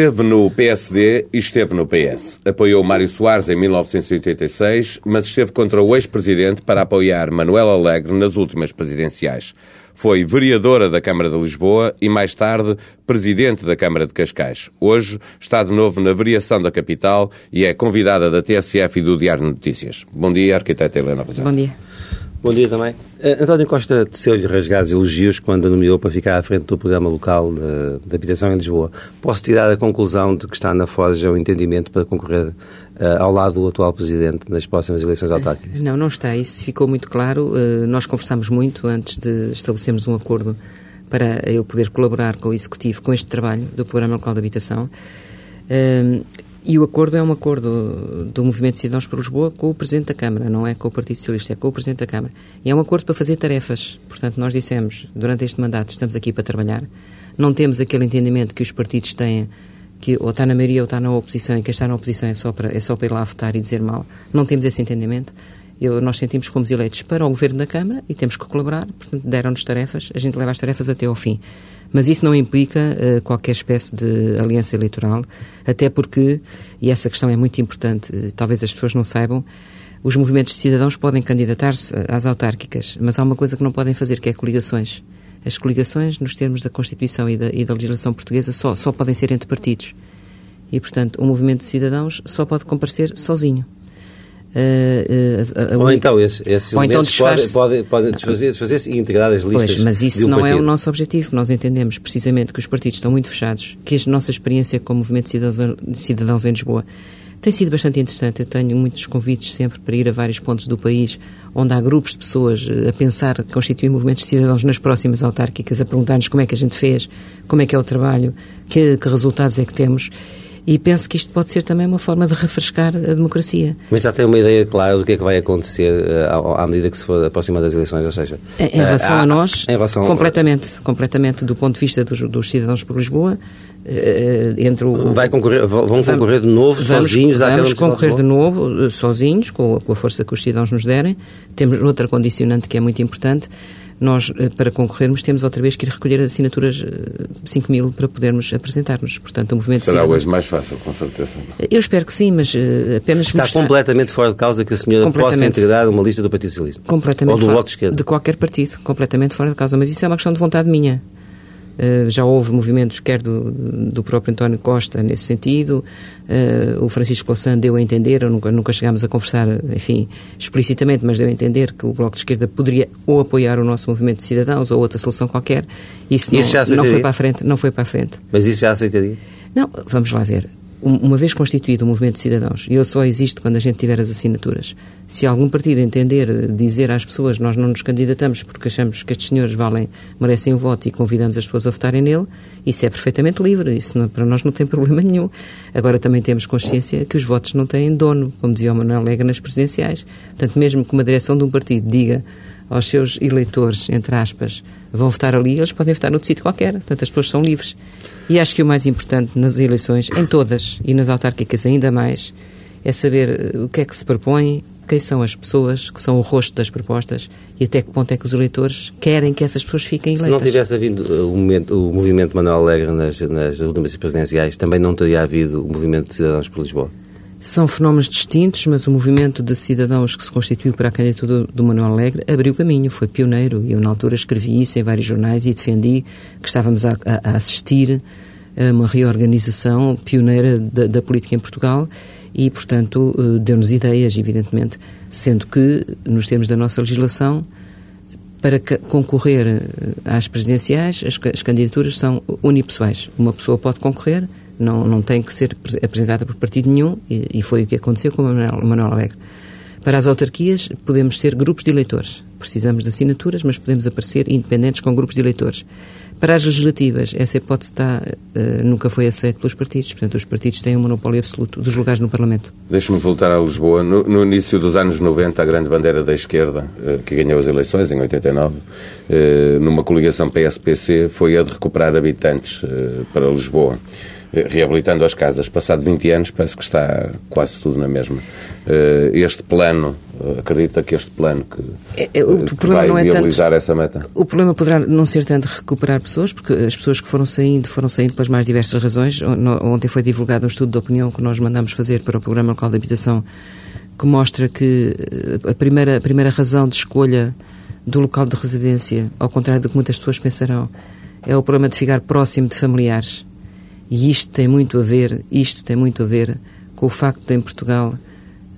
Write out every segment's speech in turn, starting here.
Esteve no PSD e esteve no PS. Apoiou Mário Soares em 1986, mas esteve contra o ex-presidente para apoiar Manuel Alegre nas últimas presidenciais. Foi vereadora da Câmara de Lisboa e, mais tarde, presidente da Câmara de Cascais. Hoje está de novo na variação da capital e é convidada da TSF e do Diário de Notícias. Bom dia, arquiteta Helena Rosado. Bom dia. Bom dia também. Uh, António Costa teceu-lhe rasgados elogios quando a nomeou para ficar à frente do programa local de, de, habitação em Lisboa. Posso tirar a conclusão de que está na forja o entendimento para concorrer uh, ao lado do atual Presidente nas próximas eleições autárquicas? Não, não está. Isso ficou muito claro. Uh, nós conversámos muito antes de estabelecermos um acordo para eu poder colaborar com o Executivo com este trabalho do programa local de habitação. E o acordo é um acordo do Movimento de Cidadãos por Lisboa com o Presidente da Câmara, não é com o Partido Socialista, é com o Presidente da Câmara. E é um acordo para fazer tarefas. Portanto, nós dissemos, durante este mandato, estamos aqui para trabalhar. Não temos aquele entendimento que os partidos têm, que ou está na maioria ou está na oposição, e quem está na oposição é só para, é só para ir lá votar e dizer mal. Não temos esse entendimento. Eu, nós sentimos que fomos eleitos para o Governo da Câmara e temos que colaborar. Portanto, deram-nos tarefas, a gente leva as tarefas até ao fim. Mas isso não implica uh, qualquer espécie de aliança eleitoral, até porque, e essa questão é muito importante, uh, talvez as pessoas não saibam, os movimentos de cidadãos podem candidatar-se às autárquicas, mas há uma coisa que não podem fazer, que é coligações. As coligações, nos termos da Constituição e da, e da legislação portuguesa, só, só podem ser entre partidos. E, portanto, o movimento de cidadãos só pode comparecer sozinho. Uh, uh, ou então esses, esses ou então desfaz... podem, podem desfazer, desfazer-se e integrar as listas. Pois, mas isso um não partido. é o nosso objetivo. Nós entendemos precisamente que os partidos estão muito fechados, que a nossa experiência como movimento de cidadãos, de cidadãos em Lisboa tem sido bastante interessante. Eu tenho muitos convites sempre para ir a vários pontos do país onde há grupos de pessoas a pensar constituir movimentos de cidadãos nas próximas autárquicas, a perguntar-nos como é que a gente fez, como é que é o trabalho, que, que resultados é que temos. E penso que isto pode ser também uma forma de refrescar a democracia. Mas já tem uma ideia clara do que é que vai acontecer uh, à, medida que se for aproximando das eleições, ou seja... Em, em relação uh, a nós, relação completamente, a... completamente do ponto de vista dos, dos cidadãos por Lisboa, uh, entre o... Vai concorrer, vão vamos, concorrer de novo vamos, sozinhos? Vamos concorrer de novo sozinhos, com a, com a força que os cidadãos nos derem. Temos outra condicionante que é muito importante, nós, eh, para concorrermos, temos outra vez que ir recolher assinaturas 5 eh, mil para podermos apresentar-nos. Portanto, o movimento Será hoje mais fácil, com certeza. Eu espero que sim, mas eh, apenas Está mostrar... completamente fora de causa que a senhora possa integrar uma lista do Partido Socialista? Completamente Ou do fora, Bloco de Esquerda? De qualquer partido, completamente fora de causa. Mas isso é uma questão de vontade minha. Uh, já houve movimentos, quer do, do próprio António Costa, nesse sentido. Uh, o Francisco Louçã deu a entender, nunca, nunca chegámos a conversar, enfim, explicitamente, mas deu a entender que o Bloco de Esquerda poderia ou apoiar o nosso movimento de cidadãos ou outra solução qualquer. Isso, isso não, não foi para a frente. Não foi para a frente. Mas isso já aceitaria? Não, vamos lá ver uma vez constituído o movimento de cidadãos, e ele só existe quando a gente tiver as assinaturas, se algum partido entender, dizer às pessoas nós não nos candidatamos porque achamos que estes senhores valem, merecem o voto e convidamos as pessoas a votarem nele, isso é perfeitamente livre, isso não, para nós não tem problema nenhum. Agora também temos consciência que os votos não têm dono, como dizia o Manuel Lega nas presidenciais. Portanto, mesmo que uma direção de um partido diga aos seus eleitores, entre aspas, vão votar ali, eles podem votar noutro sítio qualquer. Portanto, as pessoas são livres. E acho que o mais importante nas eleições, em todas, e nas autárquicas ainda mais, é saber eh, o que é que se propõe, quem são as pessoas que são o rosto das propostas e até que ponto é que os eleitores querem que essas pessoas fiquem eleitas. Se não tivesse havido eh, o, momento, o movimento Manuel Alegre nas, nas últimas presidenciais, também não teria havido o movimento de cidadãos por Lisboa? São fenómenos distintos, mas o movimento de cidadãos que se constituiu para a candidatura do Manuel Alegre abriu caminho, foi pioneiro. Eu, na altura, escrevi isso em vários jornais e defendi que estávamos a, a assistir a uma reorganização pioneira da, da política em Portugal e, portanto, eh, deu-nos ideias, evidentemente, sendo que, nos termos da nossa legislação, para concorrer eh, às presidenciais, as, as candidaturas são unipessoais. Uma pessoa pode concorrer, não, não tem que ser apresentada por partido nenhum, e, e foi o que aconteceu com o Manuel, Manuel Alegre. Para as autarquias, podemos ser grupos de eleitores. Precisamos de assinaturas, mas podemos aparecer independentes com grupos de eleitores. Para as legislativas, essa hipótese está, uh, nunca foi aceita pelos partidos. Portanto, os partidos têm um monopólio absoluto dos lugares no Parlamento. Deixe-me voltar a Lisboa. No, no, início dos anos 90, a grande bandeira da esquerda, uh, que ganhou as eleições em 89, uh, numa coligação PSPC, foi a de recuperar habitantes para Lisboa. Reabilitando as casas. Passado 20 anos, parece que está quase tudo na mesma. Eh, este plano, acredita que este plano que, é, o que vai é viabilizar tanto, essa meta? O problema poderá não ser tanto recuperar pessoas, porque as pessoas que foram saindo, foram saindo pelas mais diversas razões. Ontem foi divulgado um estudo de opinião que nós mandamos fazer para o Programa Local de Habitação, que mostra que a primeira, a primeira razão de escolha do local de residência, ao contrário do que muitas pessoas pensarão, é o problema de ficar próximo de familiares. E isto tem muito a ver, isto tem muito a ver com o facto de em Portugal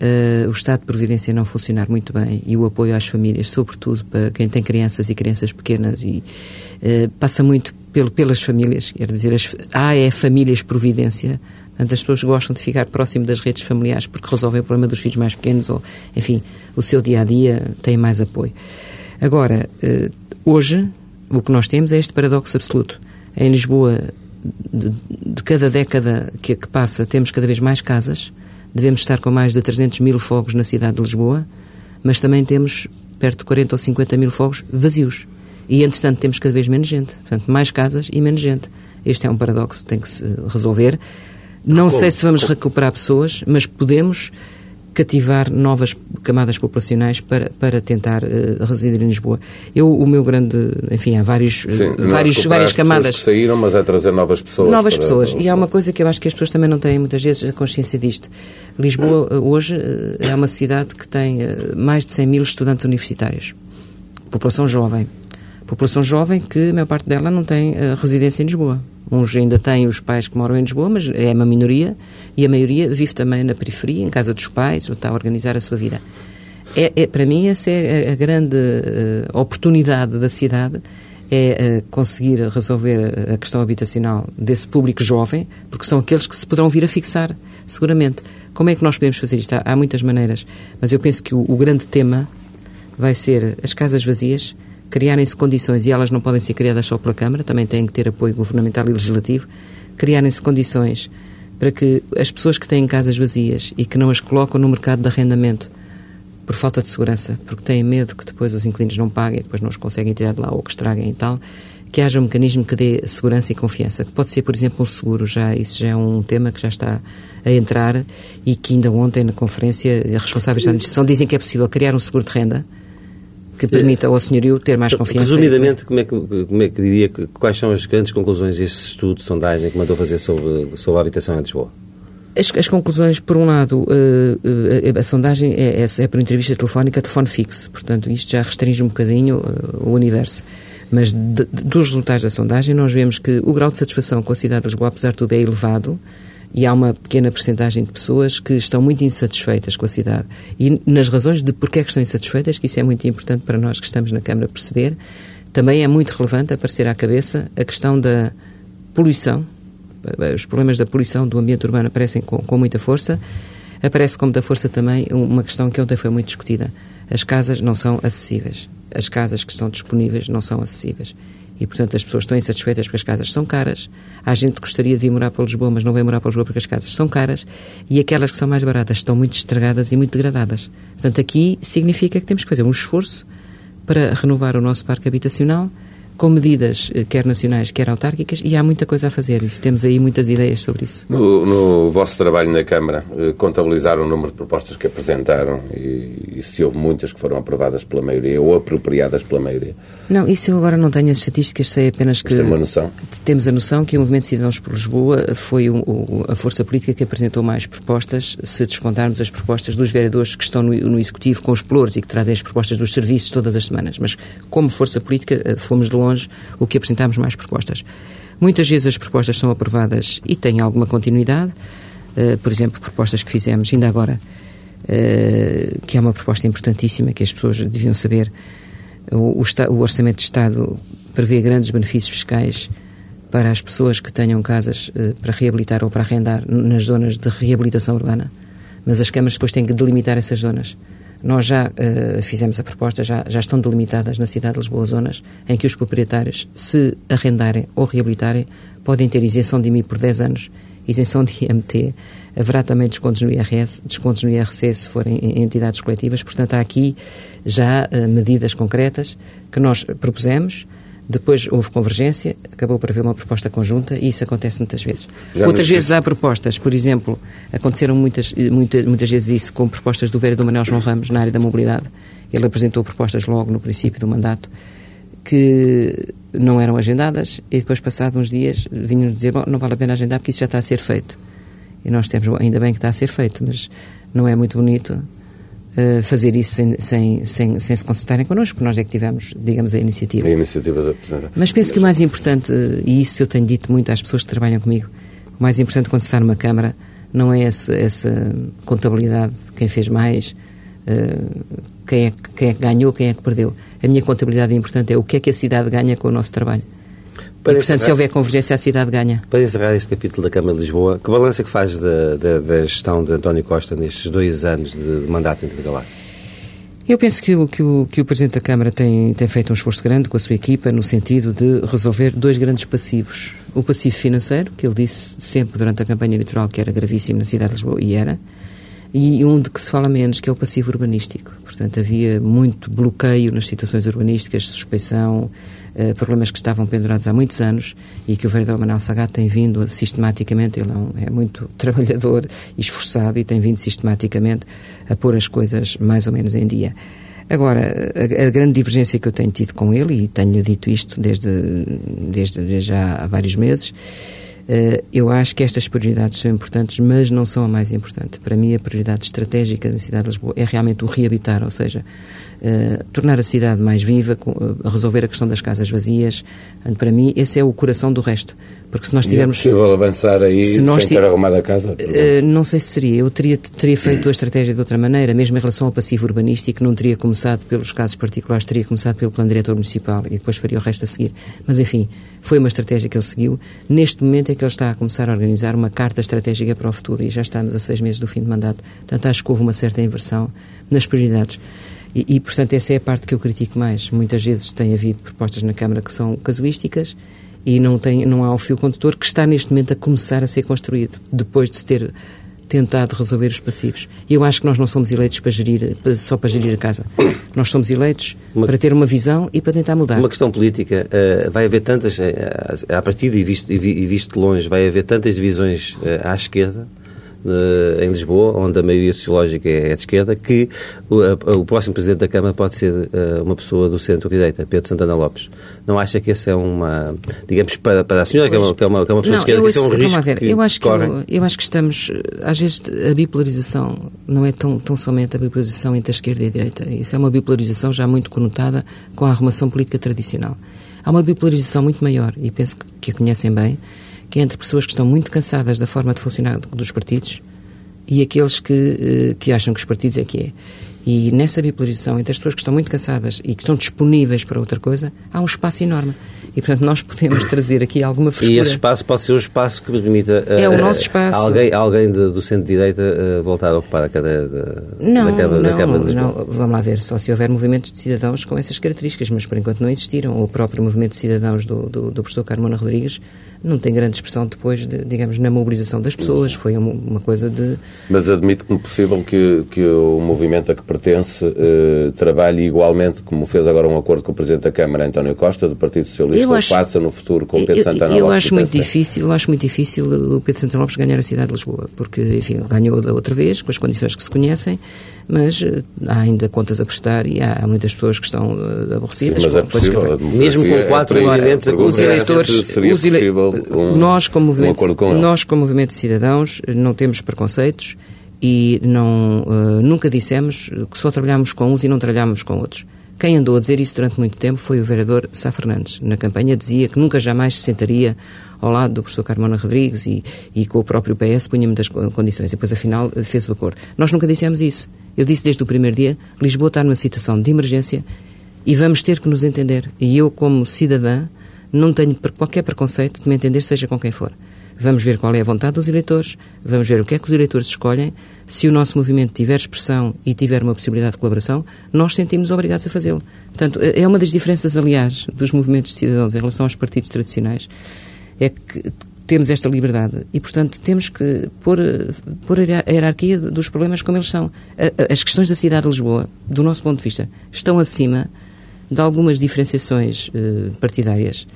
uh, o Estado de Providência não funcionar muito bem e o apoio às famílias, sobretudo para quem tem crianças e crianças pequenas e uh, passa muito pelo, pelas famílias, quer dizer, as, há é famílias providência, portanto as pessoas gostam de ficar próximo das redes familiares porque resolvem o problema dos filhos mais pequenos ou, enfim, o seu dia-a-dia -dia tem mais apoio. Agora, uh, hoje, o que nós temos é este paradoxo absoluto. Em Lisboa, de, de cada década que, que, passa, temos cada vez mais casas, devemos estar com mais de 300 mil fogos na cidade de Lisboa, mas também temos perto de 40 ou 50 mil fogos vazios. E, entretanto, temos cada vez menos gente. Portanto, mais casas e menos gente. Este é um paradoxo que tem que se resolver. Não Como? sei se vamos recuperar pessoas, mas podemos cativar novas camadas populacionais para, para tentar uh, residir em Lisboa. Eu, o meu grande, enfim, há vários, Sim, uh, vários, várias camadas. que saíram, mas é trazer novas pessoas. Novas para, pessoas. E há uma coisa que eu acho que as pessoas também não têm muitas vezes a consciência disto. Lisboa, uh, hoje, é uma cidade que tem mais de 100 mil estudantes universitários. População jovem. População jovem que a maior parte dela não tem residência em Lisboa. Uns ainda têm os pais que moram em Lisboa, mas é uma minoria, e a maioria vive também na periferia, em casa dos pais, ou está a organizar a sua vida. É, é para mim, essa é a, a grande uh, oportunidade da cidade, é uh, conseguir resolver a questão habitacional desse público jovem, porque são aqueles que se poderão vir a fixar, seguramente. Como é que nós podemos fazer isto? Há, há muitas maneiras, mas eu penso que o, o grande tema vai ser as casas vazias, criarem-se condições, e elas não podem ser criadas só pela Câmara, também têm que ter apoio governamental e legislativo, criarem-se condições para que as pessoas que têm casas vazias e que não as colocam no mercado de arrendamento por falta de segurança, porque têm medo que depois os inquilinos não paguem, depois não os conseguem tirar de lá ou que estraguem e tal, que haja um mecanismo que dê segurança e confiança, que pode ser, por exemplo, um seguro, já, isso já é um tema que já está a entrar e que ainda ontem na conferência, responsáveis da administração dizem que é possível criar um seguro de renda que permita ao senhorio ter mais confiança. Resumidamente, como é que, como é que diria, quais são as grandes conclusões deste estudo, de sondagem que mandou fazer sobre, sobre a habitação em Lisboa? As, as, conclusões, por um lado, uh, uh, a sondagem é, é, é, por entrevista telefónica, telefone fixo, portanto, isto já restringe um bocadinho uh, o universo. Mas de, de, dos resultados da sondagem, nós vemos que o grau de satisfação com a cidade de Lisboa, apesar de tudo, é elevado e há uma pequena percentagem de pessoas que estão muito insatisfeitas com a cidade. E nas razões de porquê é que estão insatisfeitas, que isso é muito importante para nós que estamos na Câmara perceber, também é muito relevante aparecer à cabeça a questão da poluição. Os problemas da poluição do ambiente urbano aparecem com, com muita força. Aparece com muita força também uma questão que ontem foi muito discutida. As casas não são acessíveis. As casas que estão disponíveis não são acessíveis e, portanto, as pessoas estão insatisfeitas porque as casas são caras. Há gente que gostaria de vir morar para Lisboa, mas não vem morar para Lisboa porque as casas são caras. E aquelas que são mais baratas estão muito estragadas e muito degradadas. Portanto, aqui significa que temos que fazer um esforço para renovar o nosso parque habitacional com medidas eh, quer nacionais, quer autárquicas, e há muita coisa a fazer. Isso, temos aí muitas ideias sobre isso. No, no vosso trabalho na Câmara, eh, contabilizaram o número de propostas que apresentaram e, e, se houve muitas que foram aprovadas pela maioria ou apropriadas pela maioria? Não, isso eu agora não tenho as estatísticas, sei apenas que... Noção? Temos a noção que o Movimento de Cidadãos por Lisboa foi o, o, a força política que apresentou mais propostas, se descontarmos as propostas dos vereadores que estão no, no Executivo com os pelouros e que trazem as propostas dos serviços todas as semanas. Mas como força política eh, fomos de longe o que apresentámos mais propostas. Muitas vezes as propostas são aprovadas e têm alguma continuidade. Uh, por exemplo, propostas que fizemos ainda agora, uh, que é uma proposta importantíssima que as pessoas deviam saber. O, o, o, Orçamento de Estado prevê grandes benefícios fiscais para as pessoas que tenham casas uh, para reabilitar ou para arrendar nas zonas de reabilitação urbana. Mas as câmaras depois têm que delimitar essas zonas. Nós já uh, fizemos a proposta, já, já estão delimitadas na cidade de Lisboa zonas em que os proprietários, se arrendarem ou reabilitarem, podem ter isenção de IMI por 10 anos, isenção de IMT, haverá também descontos no IRS, descontos no IRC se forem entidades coletivas. Portanto, há aqui já uh, medidas concretas que nós propusemos Depois houve convergência, acabou por haver uma proposta conjunta e isso acontece muitas vezes. Já Outras vezes há propostas, por exemplo, aconteceram muitas, muitas, muitas vezes isso com propostas do vereador Manuel João Ramos na área da mobilidade. Ele apresentou propostas logo no princípio do mandato que não eram agendadas e depois, passados uns dias, vinham dizer: Bom, não vale a pena agendar porque isso já está a ser feito. E nós temos, ainda bem que está a ser feito, mas não é muito bonito uh, fazer isso sem, sem, sem, sem, se consultarem connosco, porque nós é que tivemos, digamos, a iniciativa. A iniciativa da Mas penso que o mais importante, e isso eu tenho dito muito às pessoas que trabalham comigo, o mais importante quando se está numa Câmara não é essa, essa contabilidade, quem fez mais, uh, quem, é, quem é que ganhou, quem é que perdeu. A minha contabilidade importante é o que é que a cidade ganha com o nosso trabalho. Para e, portanto, encerrar, se houver convergência, a cidade ganha. Para encerrar este capítulo da Câmara de Lisboa, que balança que faz da, da, da, gestão de António Costa nestes dois anos de, de mandato intergalar? Eu penso que o, que o, que o Presidente da Câmara tem, tem feito um esforço grande com a sua equipa no sentido de resolver dois grandes passivos. O passivo financeiro, que ele disse sempre durante a campanha eleitoral que era gravíssimo na cidade de Lisboa, e era, e um de que se fala menos, que é o passivo urbanístico. Portanto, havia muito bloqueio nas situações urbanísticas, suspeição, eh, problemas que estavam pendurados há muitos anos e que o vereador Manuel Sagat tem vindo sistematicamente, ele é, um, é, muito trabalhador e esforçado e tem vindo sistematicamente a pôr as coisas mais ou menos em dia. Agora, a, a, grande divergência que eu tenho tido com ele, e tenho dito isto desde, desde, já há vários meses, eu acho que estas prioridades são importantes, mas não são a mais importante. Para mim, a prioridade estratégica da cidade de Lisboa é realmente o reabitar, ou seja, uh, tornar a cidade mais viva, uh, resolver a questão das casas vazias. Para mim, esse é o coração do resto. Porque se nós tivermos. é possível avançar aí se nós sem ter arrumado a casa? Uh, não sei se seria. Eu teria, teria feito a estratégia de outra maneira, mesmo em relação ao passivo urbanístico, não teria começado pelos casos particulares, teria começado pelo plano diretor municipal e depois faria o resto a seguir. Mas, enfim, foi uma estratégia que ele seguiu. Neste momento é que ele está a começar a organizar uma carta estratégica para o futuro e já estamos a seis meses do fim de mandato. Portanto, acho que houve uma certa inversão nas prioridades. E, e, portanto, essa é a parte que eu critico mais. Muitas vezes tem havido propostas na Câmara que são casuísticas e não, tem, não há o fio condutor que está neste momento a começar a ser construído, depois de se ter tentado resolver os passivos. E eu acho que nós não somos eleitos para gerir, só para gerir a casa. Nós somos eleitos uma, para ter uma visão e para tentar mudar. Uma questão política. Uh, vai haver tantas, uh, à partida e visto, e visto de longe, vai haver tantas divisões uh, à esquerda em Lisboa, onde a maioria sociológica é de esquerda, que o, próximo Presidente da Câmara pode ser uh, uma pessoa do centro-direita, Pedro Santana Lopes. Não acha que essa é uma, digamos, para, para a senhora, que é, uma, que é, uma, que é uma pessoa não, de esquerda, que isso é um risco ver, eu acho que eu, eu, acho que estamos, às vezes, a bipolarização não é tão, tão somente a bipolarização entre a esquerda e a direita. Isso é uma bipolarização já muito conotada com a arrumação política tradicional. Há uma bipolarização muito maior, e penso que, que a conhecem bem, que é entre pessoas que estão muito cansadas da forma de funcionar dos partidos e aqueles que, eh, que acham que os partidos é que é. E nessa bipolarização entre as pessoas que estão muito cansadas e que estão disponíveis para outra coisa, há um espaço enorme. E, portanto, nós podemos trazer aqui alguma frescura. E esse espaço pode ser o espaço que permita uh, é o nosso espaço. alguém, alguém de, do centro-direita uh, voltar a ocupar a cadeira de, não, da, Câmara, não, da Câmara de Lisboa. Não, vamos lá ver, só se houver movimentos de cidadãos com essas características, mas por enquanto não existiram. O próprio movimento de cidadãos do, do, do professor Carmona Rodrigues não tem grande expressão depois, de, digamos, na mobilização das pessoas. Foi uma, uma coisa de... Mas admite como possível que, que o movimento a que pertence uh, trabalhe igualmente, como fez agora um acordo com o Presidente da Câmara, António Costa, do Partido Socialista, acho, passa no futuro com o Pedro Santana eu, Lopes. Acho muito difícil, eu acho muito difícil o Pedro Santana Lopes ganhar a cidade de Lisboa, porque, enfim, ganhou da outra vez, com as condições que se conhecem, mas uh, há ainda contas a prestar e há, há muitas pessoas que estão uh, aborrecidas. Sim, mas é possível, mesmo com quatro é presidentes a Os eleitores, os ele... um, nós, como movimento, um nós, como movimento de cidadãos, não temos preconceitos e não, uh, nunca dissemos que só trabalhamos com uns e não trabalhamos com outros. Quem andou a dizer isso durante muito tempo foi o vereador Sá Fernandes. Na campanha dizia que nunca jamais se sentaria ao lado do professor Carmona Rodrigues e, e com o próprio PS punha muitas condições. E depois, afinal, fez o acordo. Nós nunca dissemos isso. Eu disse desde o primeiro dia, Lisboa está numa situação de emergência e vamos ter que nos entender. E eu, como cidadã, não tenho qualquer preconceito de me entender, seja com quem for. Vamos ver qual é a vontade dos eleitores, vamos ver o que é que os eleitores escolhem. Se o nosso movimento tiver expressão e tiver uma possibilidade de colaboração, nós sentimos obrigados a fazê-lo. Portanto, é uma das diferenças, aliás, dos movimentos de cidadãos em relação aos partidos tradicionais, é que temos esta liberdade e, portanto, temos que pôr, pôr a hierarquia dos problemas como eles são. As questões da cidade de Lisboa, do nosso ponto de vista, estão acima de algumas diferenciações uh, partidárias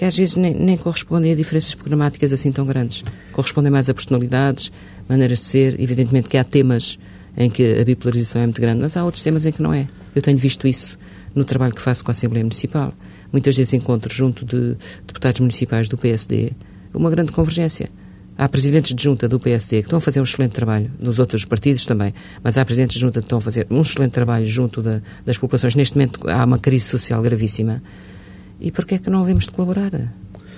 que às vezes nem, nem, correspondem a diferenças programáticas assim tão grandes. Correspondem mais a personalidades, maneiras de ser. Evidentemente que há temas em que a bipolarização é muito grande, mas há outros temas em que não é. Eu tenho visto isso no trabalho que faço com a Assembleia Municipal. Muitas vezes encontro junto de deputados municipais do PSD uma grande convergência. Há presidentes de junta do PSD que estão a fazer um excelente trabalho, dos outros partidos também, mas há presidentes de junta que estão a fazer um excelente trabalho junto da, das populações. Neste momento há uma crise social gravíssima. E porquê é que não havemos de colaborar?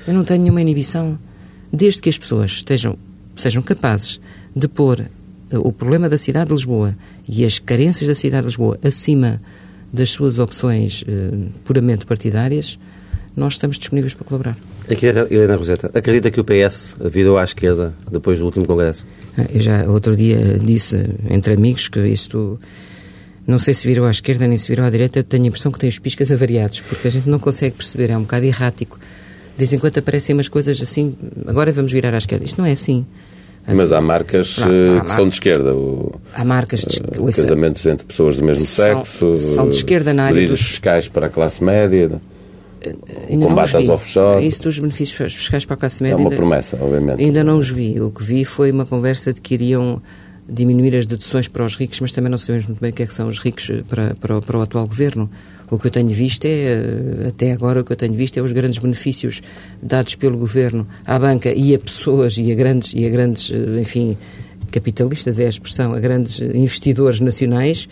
Eu não tenho nenhuma inibição. Desde que as pessoas estejam, sejam capazes de pôr eh, o problema da cidade de Lisboa e as carências da cidade de Lisboa acima das suas opções eh, puramente partidárias, nós estamos disponíveis para colaborar. Aqui, Helena Roseta, acredita que o PS virou à esquerda depois do último Congresso? Ah, eu já outro dia disse entre amigos que isto não sei se virou à esquerda nem se virou à direita, tenho a impressão que tem os piscas avariados, porque a gente não consegue perceber, é um bocado errático. De vez em quando aparecem umas coisas assim, agora vamos virar à esquerda. Isto não é assim. Mas há marcas há, há que são de esquerda. O, há marcas de uh, Casamentos entre pessoas do mesmo são, sexo. São de esquerda na área dos... fiscais para a classe média. Ainda combate às offshore. Isso dos benefícios fiscais para a classe média. É uma ainda, promessa, obviamente. Ainda não os vi. O que vi foi uma conversa de que iriam diminuir as deduções para os ricos, mas também não sabemos muito bem o que é que são os ricos para, para, para o atual governo. O que eu tenho visto é, até agora, o que eu tenho visto é os grandes benefícios dados pelo governo à banca e a pessoas e a grandes, e a grandes enfim, capitalistas é a expressão, a grandes investidores nacionais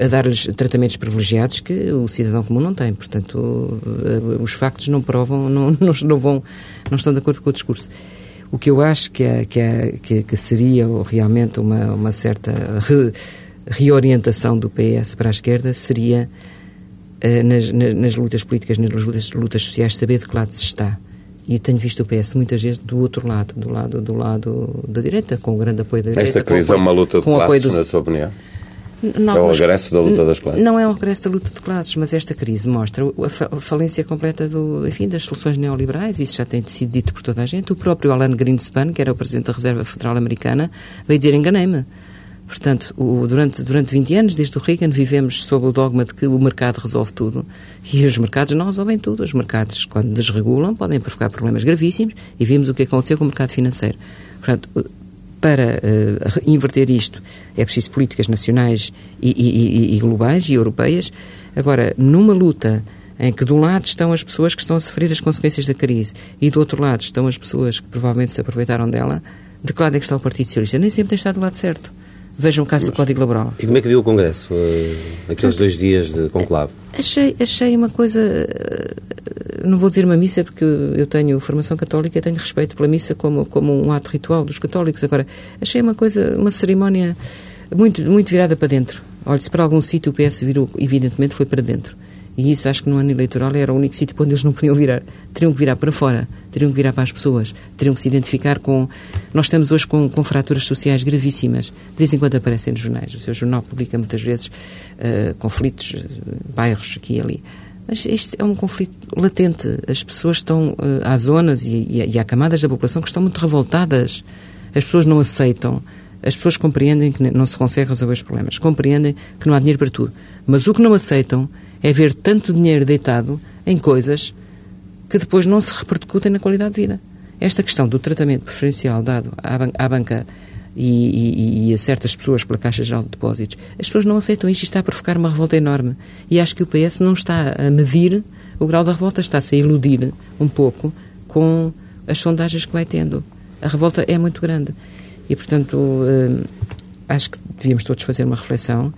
a dar-lhes tratamentos privilegiados que o cidadão comum não tem. Portanto, os factos não provam, não, não, não, vão, não estão de acordo com o discurso. O que eu acho que, é, que, é, que, seria realmente uma, uma certa re, reorientação do PS para a esquerda seria uh, nas, nas, nas, lutas políticas, nas lutas, lutas sociais, saber de que lado se está. E tenho visto o PS muitas vezes do outro lado, do lado, do lado da direita, com o grande apoio da direita. Esta crise é uma luta de classes, na sua opinião? Não, é o regresso da luta das classes. Não é o regresso da luta de classes, mas esta crise mostra a falência completa do, enfim, das soluções neoliberais, isso já tem sido dito por toda a gente. O próprio Alan Greenspan, que era o presidente da Reserva Federal Americana, veio dizer enganei-me. Portanto, o, durante, durante 20 anos, desde o Reagan, vivemos sob o dogma de que o mercado resolve tudo. E os mercados não resolvem tudo. Os mercados, quando desregulam, podem provocar problemas gravíssimos e vimos o que aconteceu com o mercado financeiro. Portanto, para uh, inverter isto é preciso políticas nacionais e, e, e, globais e europeias. Agora, numa luta em que de um lado estão as pessoas que estão a sofrer as consequências da crise e do outro lado estão as pessoas que provavelmente se aproveitaram dela, de que lado é que está o Partido Socialista? Nem sempre tem estado do lado certo. Vejam o caso Mas, do Código Laboral. E como é que viu o Congresso, uh, aqueles dois dias de conclave? Achei, achei uma coisa. Uh, não vou dizer uma missa, porque eu tenho formação católica e tenho respeito pela missa como, como um ato ritual dos católicos. Agora, achei uma coisa, uma cerimónia muito, muito virada para dentro. Olha, se para algum sítio o PS virou, evidentemente foi para dentro. E isso acho que no ano eleitoral era o único sítio onde eles não podiam virar. Teriam que virar para fora, teriam que virar para as pessoas, teriam que se identificar com. Nós estamos hoje com, com fraturas sociais gravíssimas. De vez em quando aparecem nos jornais. O seu jornal publica muitas vezes uh, conflitos, uh, bairros aqui e ali. Mas este é um conflito latente. As pessoas estão. Uh, há zonas e, e, e há camadas da população que estão muito revoltadas. As pessoas não aceitam. As pessoas compreendem que não se consegue resolver os problemas. Compreendem que não há dinheiro para tudo. Mas o que não aceitam é ver tanto dinheiro deitado em coisas que depois não se repercutem na qualidade de vida. Esta questão do tratamento preferencial dado à, ban à banca e, e, e, a certas pessoas pela Caixa Geral de Depósitos, as pessoas não aceitam isto e está a provocar uma revolta enorme. E acho que o PS não está a medir o grau da revolta, está-se a iludir um pouco com as sondagens que vai tendo. A revolta é muito grande. E, portanto, hum, acho que devíamos todos fazer uma reflexão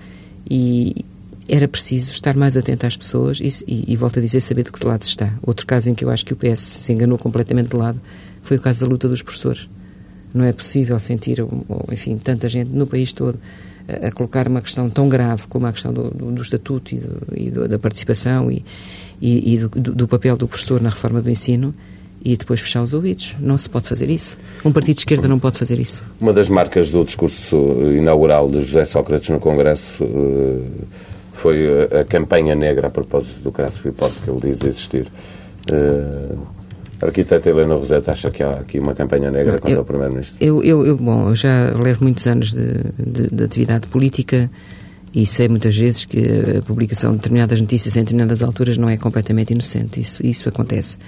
e, era preciso estar mais atento às pessoas e, e, e, volto a dizer, saber de que lado se está. Outro caso em que eu acho que o PS se enganou completamente de lado foi o caso da luta dos professores. Não é possível sentir, enfim, tanta gente no país todo a, colocar uma questão tão grave como a questão do, do, do estatuto e, do, e da participação e, e do, papel do professor na reforma do ensino e depois fechar os ouvidos. Não se pode fazer isso. Um partido de esquerda não pode fazer isso. Uma das marcas do discurso inaugural de José Sócrates no Congresso uh, foi a, a, campanha negra a propósito do Crasso Pipode que ele diz existir. Uh, a arquiteta Helena Roseta acha que há aqui uma campanha negra contra eu, o Primeiro-Ministro? Eu, eu, eu, bom, eu já levo muitos anos de, de, de atividade política E sei muitas vezes que a publicação de determinadas notícias em determinadas alturas não é completamente inocente. Isso, isso acontece.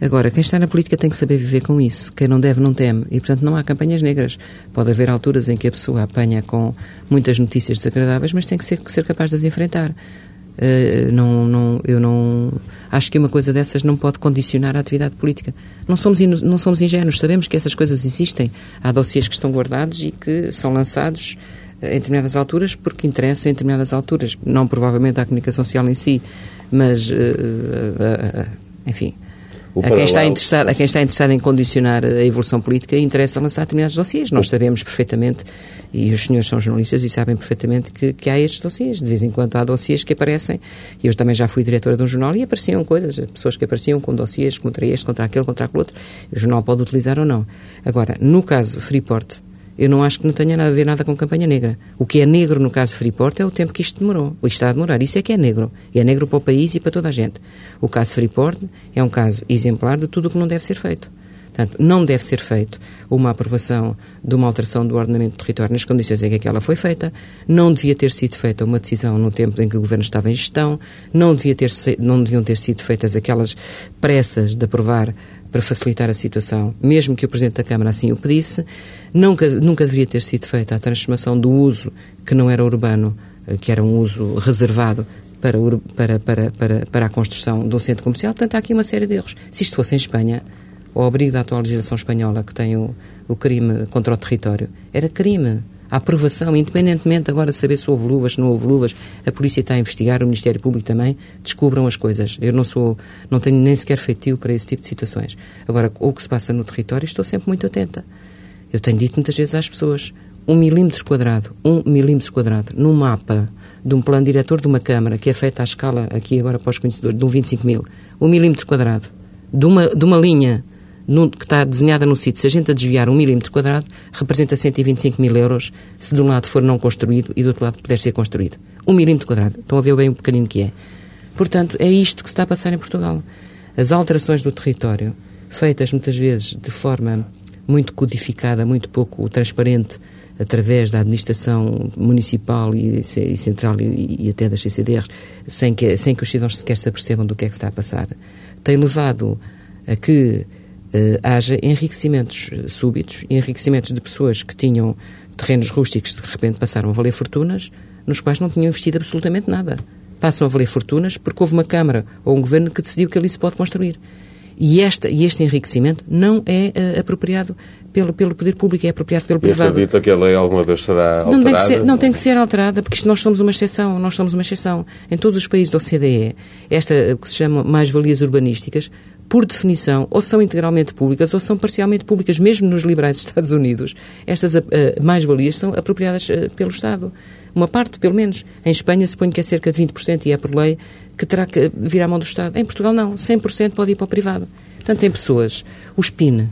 Agora, quem está na política tem que saber viver com isso. Quem não deve, não teme. E, portanto, não há campanhas negras. Pode haver alturas em que a pessoa apanha com muitas notícias desagradáveis, mas tem que ser, ser capaz de as enfrentar. Uh, não, não, eu não acho que uma coisa dessas não pode condicionar a atividade política. Não somos, não somos ingênuos, sabemos que essas coisas existem. Há dossiês que estão guardados e que são lançados uh, em determinadas alturas porque interessam em determinadas alturas. Não provavelmente à comunicação social em si, mas, uh, enfim, a quem, está interessado, a quem está interessado em condicionar a evolução política interessa lançar determinados dossiês. Nós sabemos perfeitamente, e os senhores são jornalistas e sabem perfeitamente que, que há estes dossiês. De vez em quando há dossiês que aparecem. Eu também já fui diretora de um jornal e apareciam coisas, pessoas que apareciam com dossiês contra este, contra aquele, contra aquele outro. O jornal pode utilizar ou não. Agora, no caso Freeport, eu não acho que não tenha nada a ver nada com campanha negra. O que é negro no caso Freeport é o tempo que isto demorou. O está a demorar. Isso é que é negro. E é negro para o país e para toda a gente. O caso Freeport é um caso exemplar de tudo o que não deve ser feito. Portanto, não deve ser feito uma aprovação de uma alteração do ordenamento do território nas condições em que aquela foi feita, não devia ter sido feita uma decisão no tempo em que o Governo estava em gestão, não, devia ter, não deviam ter sido feitas aquelas pressas de aprovar para facilitar a situação, mesmo que o Presidente da Câmara assim o pedisse, nunca, nunca deveria ter sido feita a transformação do uso que não era urbano, eh, que era um uso reservado para, para, para, para, para a construção de um centro comercial. Portanto, há aqui uma série de erros. Se isto fosse em Espanha, o abrigo da atual legislação espanhola, que tem o, o crime contra o território, era crime a aprovação, independentemente agora de saber se houve luvas, se não houve luvas, a polícia está a investigar, o Ministério Público também, descubram as coisas. Eu não sou, não tenho nem sequer feitio para esse tipo de situações. Agora, o que se passa no território, estou sempre muito atenta. Eu tenho dito muitas vezes às pessoas, um milímetro quadrado, um milímetro quadrado, num mapa de um plano diretor de uma Câmara, que é feita à escala, aqui agora para os conhecedores, de um 25 mil, um milímetro quadrado, de uma, de uma linha que está desenhada no sítio, se a gente a desviar um milímetro quadrado, representa 125 mil euros se de um lado for não construído e do outro lado puder ser construído. Um milímetro quadrado. Estão a ver bem o pequenino que é. Portanto, é isto que se está a passar em Portugal. As alterações do território, feitas muitas vezes de forma muito codificada, muito pouco transparente, através da administração municipal e, e central e, e, até das CCDRs, sem que, sem que os cidadãos sequer se apercebam do que é que está a passar, tem levado a que haja enriquecimentos eh, súbitos, enriquecimentos de pessoas que tinham terrenos rústicos que de repente passaram a valer fortunas, nos quais não tinham investido absolutamente nada. Passam a valer fortunas porque houve uma Câmara ou um Governo que decidiu que ali se pode construir. E, esta, e este enriquecimento não é uh, apropriado pelo, pelo poder público, é apropriado pelo e privado. acredita que a lei alguma vez será alterada? Não tem, que ser, não tem que ser alterada, porque isto nós somos uma exceção, nós somos uma exceção. Em todos os países da OCDE, esta que se chama mais-valias urbanísticas, por definição, ou são integralmente públicas ou são parcialmente públicas, mesmo nos liberais Estados Unidos. Estas uh, mais-valias são apropriadas uh, pelo Estado. Uma parte, pelo menos. Em Espanha, suponho que é cerca de 20% e é por lei que terá que vir à mão do Estado. Em Portugal, não. 100% pode ir para o privado. Portanto, tem pessoas. O SPIN,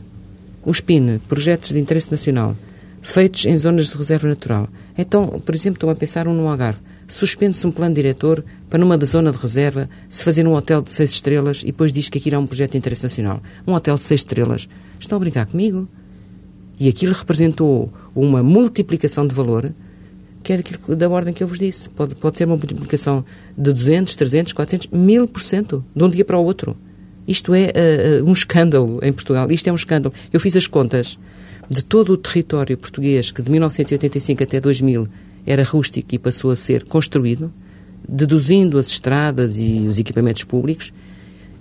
o SPIN, Projetos de Interesse Nacional, feitos em zonas de reserva natural. Então, por exemplo, estou a pensar um no Algarve suspende-se um plano diretor para numa da zona de reserva se fazer um hotel de seis estrelas e depois diz que aquilo é um projeto de interesse nacional. Um hotel de seis estrelas. Estão a brincar comigo? E aquilo representou uma multiplicação de valor que é daquilo, da ordem que eu vos disse. Pode, pode ser uma multiplicação de 200, 300, 400, 1000% de um dia para o outro. Isto é uh, um escândalo em Portugal. Isto é um escândalo. Eu fiz as contas de todo o território português que de 1985 até 2000 era rústico e passou a ser construído, deduzindo as estradas e os equipamentos públicos,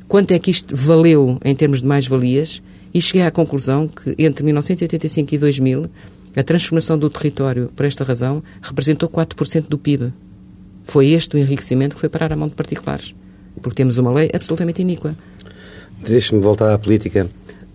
quanto é que isto valeu em termos de mais-valias, e cheguei à conclusão que entre 1985 e 2000 a transformação do território, por esta razão, representou 4% do PIB. Foi este o enriquecimento que foi parar à mão de particulares. Porque temos uma lei absolutamente iníqua. Deixe-me voltar à política.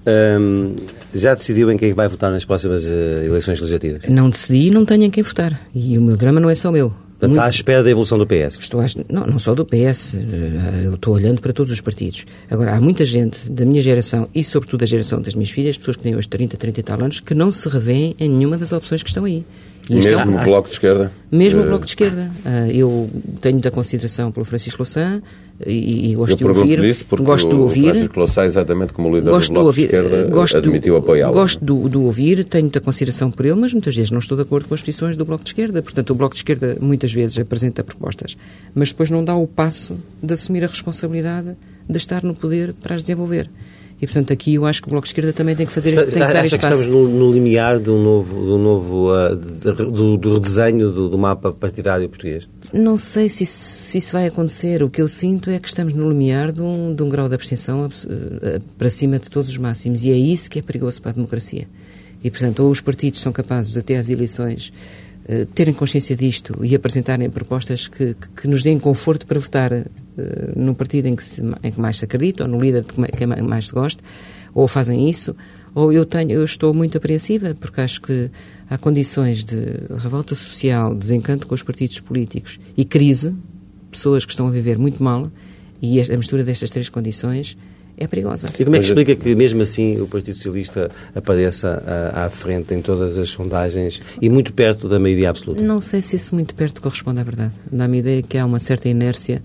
Um, já decidiu em quem vai votar nas próximas uh, eleições legislativas? Não decidi e não tenho em quem votar. E o meu drama não é só meu. Muito... Está à espera da evolução do PS? Estou à... não, não só do PS. Eh, eu estou olhando para todos os partidos. Agora, há muita gente da minha geração e, sobretudo, da geração das minhas filhas, pessoas que têm hoje 30, 30 e tal anos, que não se revêem em nenhuma das opções que estão aí. E mesmo é um... o Bloco de Esquerda? Mesmo o Bloco de Esquerda. Uh, eu tenho muita consideração pelo Francisco Louçã e, e gosto eu de ouvir. Isso porque gosto de ouvir. Francisco exatamente como líder gosto do Bloco de, ouvir, de Esquerda, gosto admitiu apoiá-lo. Gosto de, de ouvir, tenho muita consideração por ele, mas muitas vezes não estou de acordo com as posições do Bloco de Esquerda. Portanto, o Bloco de Esquerda muitas vezes apresenta propostas, mas depois não dá o passo de assumir a responsabilidade de estar no poder para as desenvolver. E, portanto, aqui eu acho que o Bloco de Esquerda também tem que fazer este, tem que dar este passo. estamos no, no, limiar do novo, do, novo uh, do, do redesenho do, do, mapa partidário português? Não sei se isso, se isso, vai acontecer. O que eu sinto é que estamos no limiar de um, de um grau de abstenção uh, para cima de todos os máximos. E é isso que é perigoso para a democracia. E, portanto, ou os partidos são capazes, até às eleições, uh, terem consciência disto e apresentarem propostas que, que, que nos deem conforto para votar eh, no partido em que, se, em que mais se acredita, ou no líder que mais se gosta, ou fazem isso, ou eu, tenho, eu estou muito apreensiva, porque acho que há condições de revolta social, desencanto com os partidos políticos e crise, pessoas que estão a viver muito mal, e a mistura destas três condições é perigosa. E como é que explica que, mesmo assim, o Partido Socialista apareça à, à, frente em todas as sondagens e muito perto da maioria absoluta? Não sei se isso muito perto corresponde à verdade. Dá-me a ideia que há uma certa inércia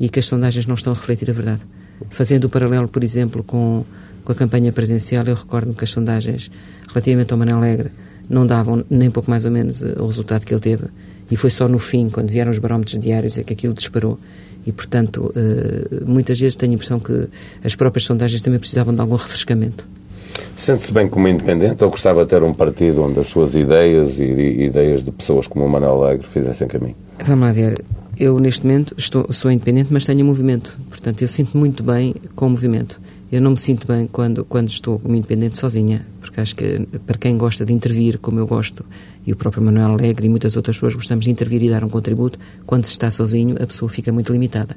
e que as sondagens não estão a refletir a verdade. Fazendo o paralelo, por exemplo, com, com a campanha presidencial, eu recordo-me que as sondagens relativamente ao Manuel Alegre não davam nem pouco mais ou menos eh, o resultado que ele teve. E foi só no fim, quando vieram os barómetros diários, é que aquilo disparou. E, portanto, eh, muitas vezes tenho a impressão que as próprias sondagens também precisavam de algum refrescamento. Sente-se bem como independente ou gostava de ter um partido onde as suas ideias e, e ideias de pessoas como o Manuel Alegre fizessem caminho? Vamos lá ver. Eu, neste momento, estou, sou independente, mas tenho movimento. Portanto, eu sinto muito bem com o movimento. Eu não me sinto bem quando, quando estou como independente sozinha, porque acho que para quem gosta de intervir, como eu gosto, e o próprio Manuel Alegre e muitas outras pessoas gostamos de intervir e dar um contributo, quando se está sozinho, a pessoa fica muito limitada.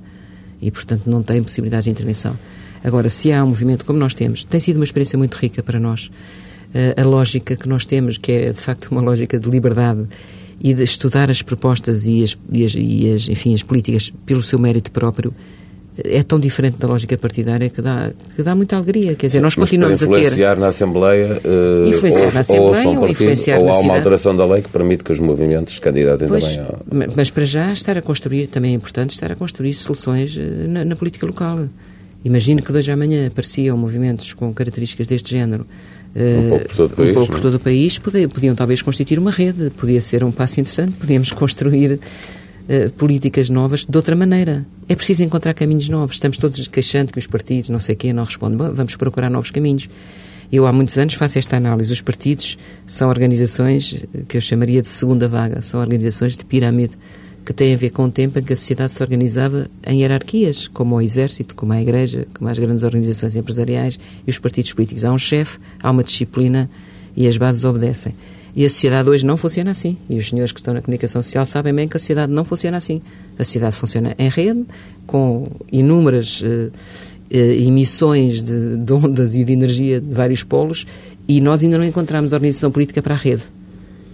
E, portanto, não tem possibilidade de intervenção. Agora, se há um movimento como nós temos, tem sido uma experiência muito rica para nós. Uh, a lógica que nós temos, que é de facto uma lógica de liberdade e de estudar as propostas e as, e as, e as, enfim, as políticas pelo seu mérito próprio é tão diferente da lógica partidária que dá, que dá muita alegria. Quer dizer, nós mas continuamos a ter. Influenciar na Assembleia. Uh, influenciar ou, na Assembleia ou, ou influenciar Ou há uma alteração da lei que permite que os movimentos se candidatem pois, também ao... Mas para já, estar a construir, também é importante, estar a construir soluções eh, na, na política local. Imagino que hoje à amanhã apareciam movimentos com características deste género um pouco por todo o país, um pouco por todo o país podiam, podiam talvez constituir uma rede, podia ser um passo interessante, podíamos construir uh, políticas novas de outra maneira. É preciso encontrar caminhos novos. Estamos todos queixando que os partidos, não sei quê, não respondem. Bom, vamos procurar novos caminhos. Eu há muitos anos faço esta análise. Os partidos são organizações que eu chamaria de segunda vaga, são organizações de pirâmide que tem a ver com o tempo em que a sociedade se organizava em hierarquias, como o exército, como a igreja, como as grandes organizações empresariais e os partidos políticos. Há um chefe, há uma disciplina e as bases obedecem. E a sociedade hoje não funciona assim. E os senhores que estão na comunicação social sabem bem que a sociedade não funciona assim. A sociedade funciona em rede, com inúmeras uh, uh, emissões de, de ondas e de energia de vários polos, e nós ainda não encontramos organização política para a rede.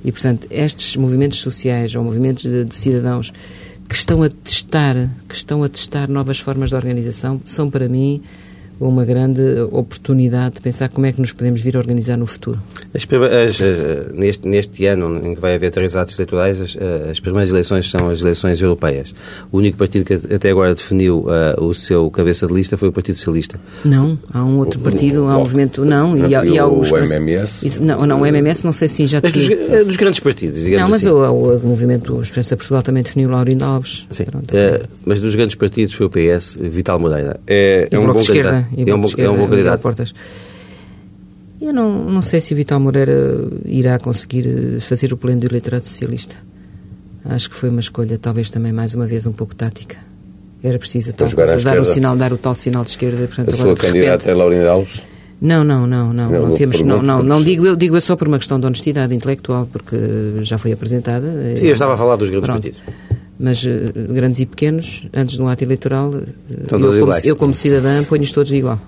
E, portanto, estes movimentos sociais ou movimentos de, de, cidadãos que estão a testar, que estão a testar novas formas de organização, são para mim uma grande oportunidade de pensar como é que nos podemos vir a organizar no futuro. As, as, eh, neste, neste ano em que vai haver três atos eleitorais, as, eh, as, primeiras eleições são as eleições europeias. O único partido que até agora definiu uh, o seu cabeça de lista foi o Partido Socialista. Não, há um outro partido, há um movimento, não, e há, e há os... O MMS? Isso, não, não, o MMS não sei se já definiu. Dos, dos, grandes partidos, digamos Não, mas assim. o, o, movimento Esperança Portugal também definiu Laurindo Alves. Sim, Pronto, uh, mas dos grandes partidos foi o PS, Vital Moreira. É, é um bom candidato. É um bom, é um bom candidato. Portas. Eu não, não sei se o Vital Moreira irá conseguir eh, fazer o pleno do eleitorado socialista. Acho que foi uma escolha, talvez também mais uma vez, um pouco tática. Era preciso tal coisa, dar, o sinal, dar o tal sinal de esquerda. Portanto, a sua candidata é Laurinda Alves? Não, não, não, não, não, não temos, não, não, não digo eu, digo eu só por uma questão de honestidade intelectual, porque já foi apresentada. Sim, eu estava a falar dos grandes Pronto. partidos. Mas uh, grandes e pequenos, antes de um ato eleitoral, uh, eu, como, eu, como cidadã ponho-os todos igual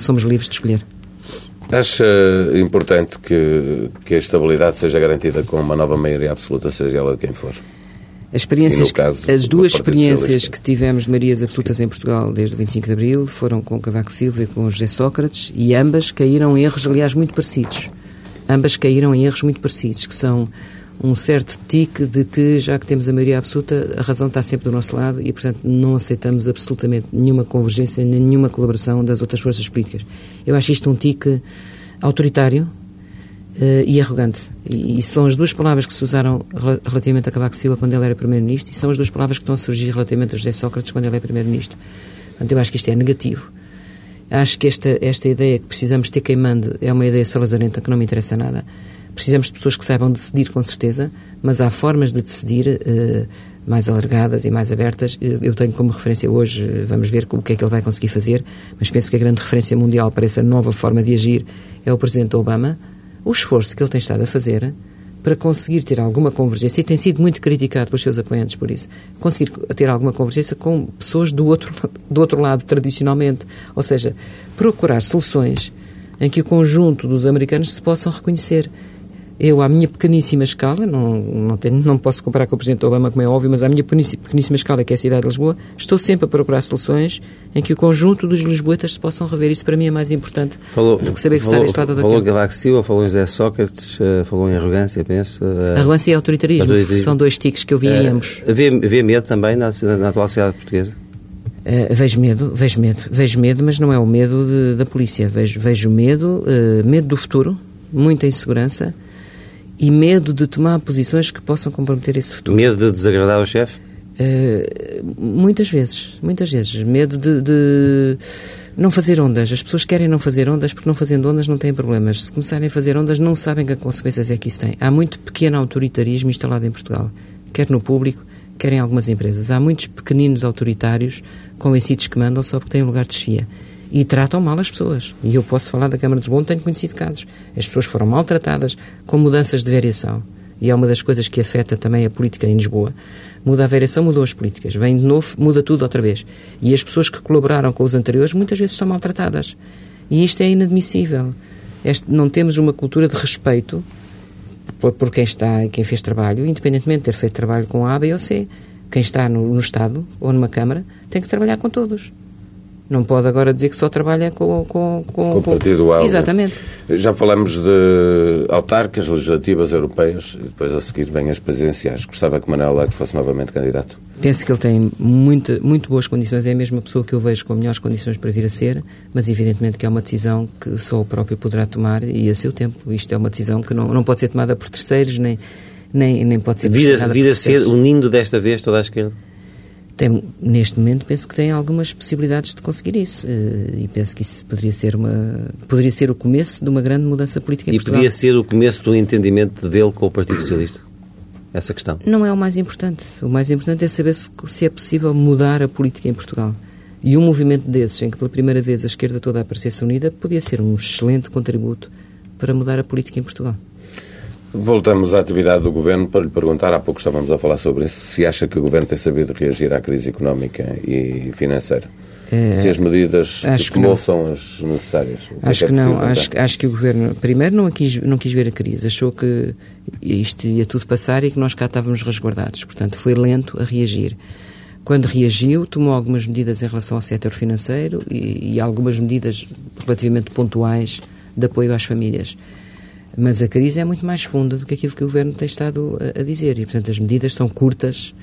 somos livres de escolher. Acha importante que, que a estabilidade seja garantida com uma nova maioria absoluta, seja ela de quem for? As, experiências caso, que, as duas experiências que tivemos de maiorias absolutas em Portugal desde o 25 de Abril foram com Cavaco Silva e com José Sócrates e ambas caíram em erros, aliás, muito parecidos. Ambas caíram em erros muito parecidos, que são um certo tique de que, já que temos a maioria absoluta, a razão está sempre do nosso lado e, portanto, não aceitamos absolutamente nenhuma convergência, nenhuma colaboração das outras forças políticas. Eu acho isto um tique autoritário uh, e arrogante. E, e, são as duas palavras que se usaram relativamente a Cavaco Silva quando ele era Primeiro-Ministro e são as duas palavras que estão a surgir relativamente a José Sócrates quando ele é Primeiro-Ministro. Portanto, eu acho que isto é negativo. Acho que esta, esta ideia que precisamos ter queimando é uma ideia salazarenta que não me interessa nada. Precisamos de pessoas que saibam decidir com certeza, mas há formas de decidir uh, mais alargadas e mais abertas. Eu tenho como referência hoje, vamos ver o que é que ele vai conseguir fazer, mas penso que a grande referência mundial para essa nova forma de agir é o Presidente Obama. O esforço que ele tem estado a fazer para conseguir ter alguma convergência, e tem sido muito criticado pelos seus apoiantes por isso, conseguir ter alguma convergência com pessoas do outro, do outro lado, tradicionalmente. Ou seja, procurar soluções em que o conjunto dos americanos se possam reconhecer. Eu, à minha pequeníssima escala, não, não, tenho, não posso comparar com o Presidente Obama, como é óbvio, mas à minha pequeníssima escala, que é a cidade de Lisboa, estou sempre a procurar soluções em que o conjunto dos lisboetas se possam rever. Isso para mim é mais importante falou, do que saber que falou, está Falou em Cavaco Silva, falou em José Sócrates, uh, falou em arrogância, penso. Uh, arrogância e autoritarismo, autoritarismo. são dois tiques que eu vi uh, em eh, ambos. Havia, havia medo também na, na atual sociedade portuguesa? Uh, vejo medo, vejo medo, vejo medo, mas não é o medo de, da polícia. Vejo, vejo medo, uh, medo do futuro, muita insegurança e medo de tomar posições que possam comprometer esse futuro. Medo de desagradar o chefe? Uh, muitas vezes, muitas vezes. Medo de, de, não fazer ondas. As pessoas querem não fazer ondas porque não fazendo ondas não têm problemas. Se começarem a fazer ondas, não sabem que consequências é que isso tem. Há muito pequeno autoritarismo instalado em Portugal, quer no público, quer em algumas empresas. Há muitos pequeninos autoritários convencidos que mandam só porque têm um lugar de chefia e tratam mal as pessoas. E eu posso falar da Câmara de Lisboa, tenho conhecido casos. As pessoas foram maltratadas com mudanças de variação. E é uma das coisas que afeta também a política em Lisboa. Muda a variação, mudou as políticas. Vem de novo, muda tudo outra vez. E as pessoas que colaboraram com os anteriores muitas vezes são maltratadas. E isto é inadmissível. Este, não temos uma cultura de respeito por, por, quem está e quem fez trabalho, independentemente de ter feito trabalho com A, B ou C. Quem está no, no Estado ou numa Câmara tem que trabalhar com todos. Não pode agora dizer que só trabalha com, com, com, com o Partido Alvo. Exatamente. Já falamos de autarcas, legislativas, europeias e depois a seguir vêm as presidenciais. Gostava que Manuel Leque fosse novamente candidato? Penso que ele tem muita, muito boas condições, é a mesma pessoa que eu vejo com melhores condições para vir a ser, mas evidentemente que é uma decisão que só o próprio poderá tomar e a seu tempo. Isto é uma decisão que não, não pode ser tomada por terceiros, nem, nem, nem pode ser... Vir, vir a ser unindo desta vez toda a esquerda? Tem, neste momento penso que tem algumas possibilidades de conseguir isso uh, e penso que isso poderia ser uma poderia ser o começo de uma grande mudança política em e Portugal. podia ser o começo do entendimento dele com o Partido Socialista? Essa questão. Não é o mais importante. O mais importante é saber se, se é possível mudar a política em Portugal. E um movimento desses em que pela primeira vez a esquerda toda aparecesse unida podia ser um excelente contributo para mudar a política em Portugal Voltamos à atividade do Governo para lhe perguntar, há pouco estávamos a falar sobre isso, se acha que o Governo tem sabido reagir à crise económica e financeira. É, se as medidas que tomou são as necessárias. É acho que, é que não. Acho, acho, que o Governo, primeiro, não quis, não quis ver a crise. Achou que isto ia tudo passar e que nós cá estávamos resguardados. Portanto, foi lento a reagir. Quando reagiu, tomou algumas medidas em relação ao setor financeiro e, e algumas medidas relativamente pontuais de apoio às famílias. Mas a crise é muito mais funda do que aquilo que o Governo tem estado a, a dizer e, portanto, as medidas são curtas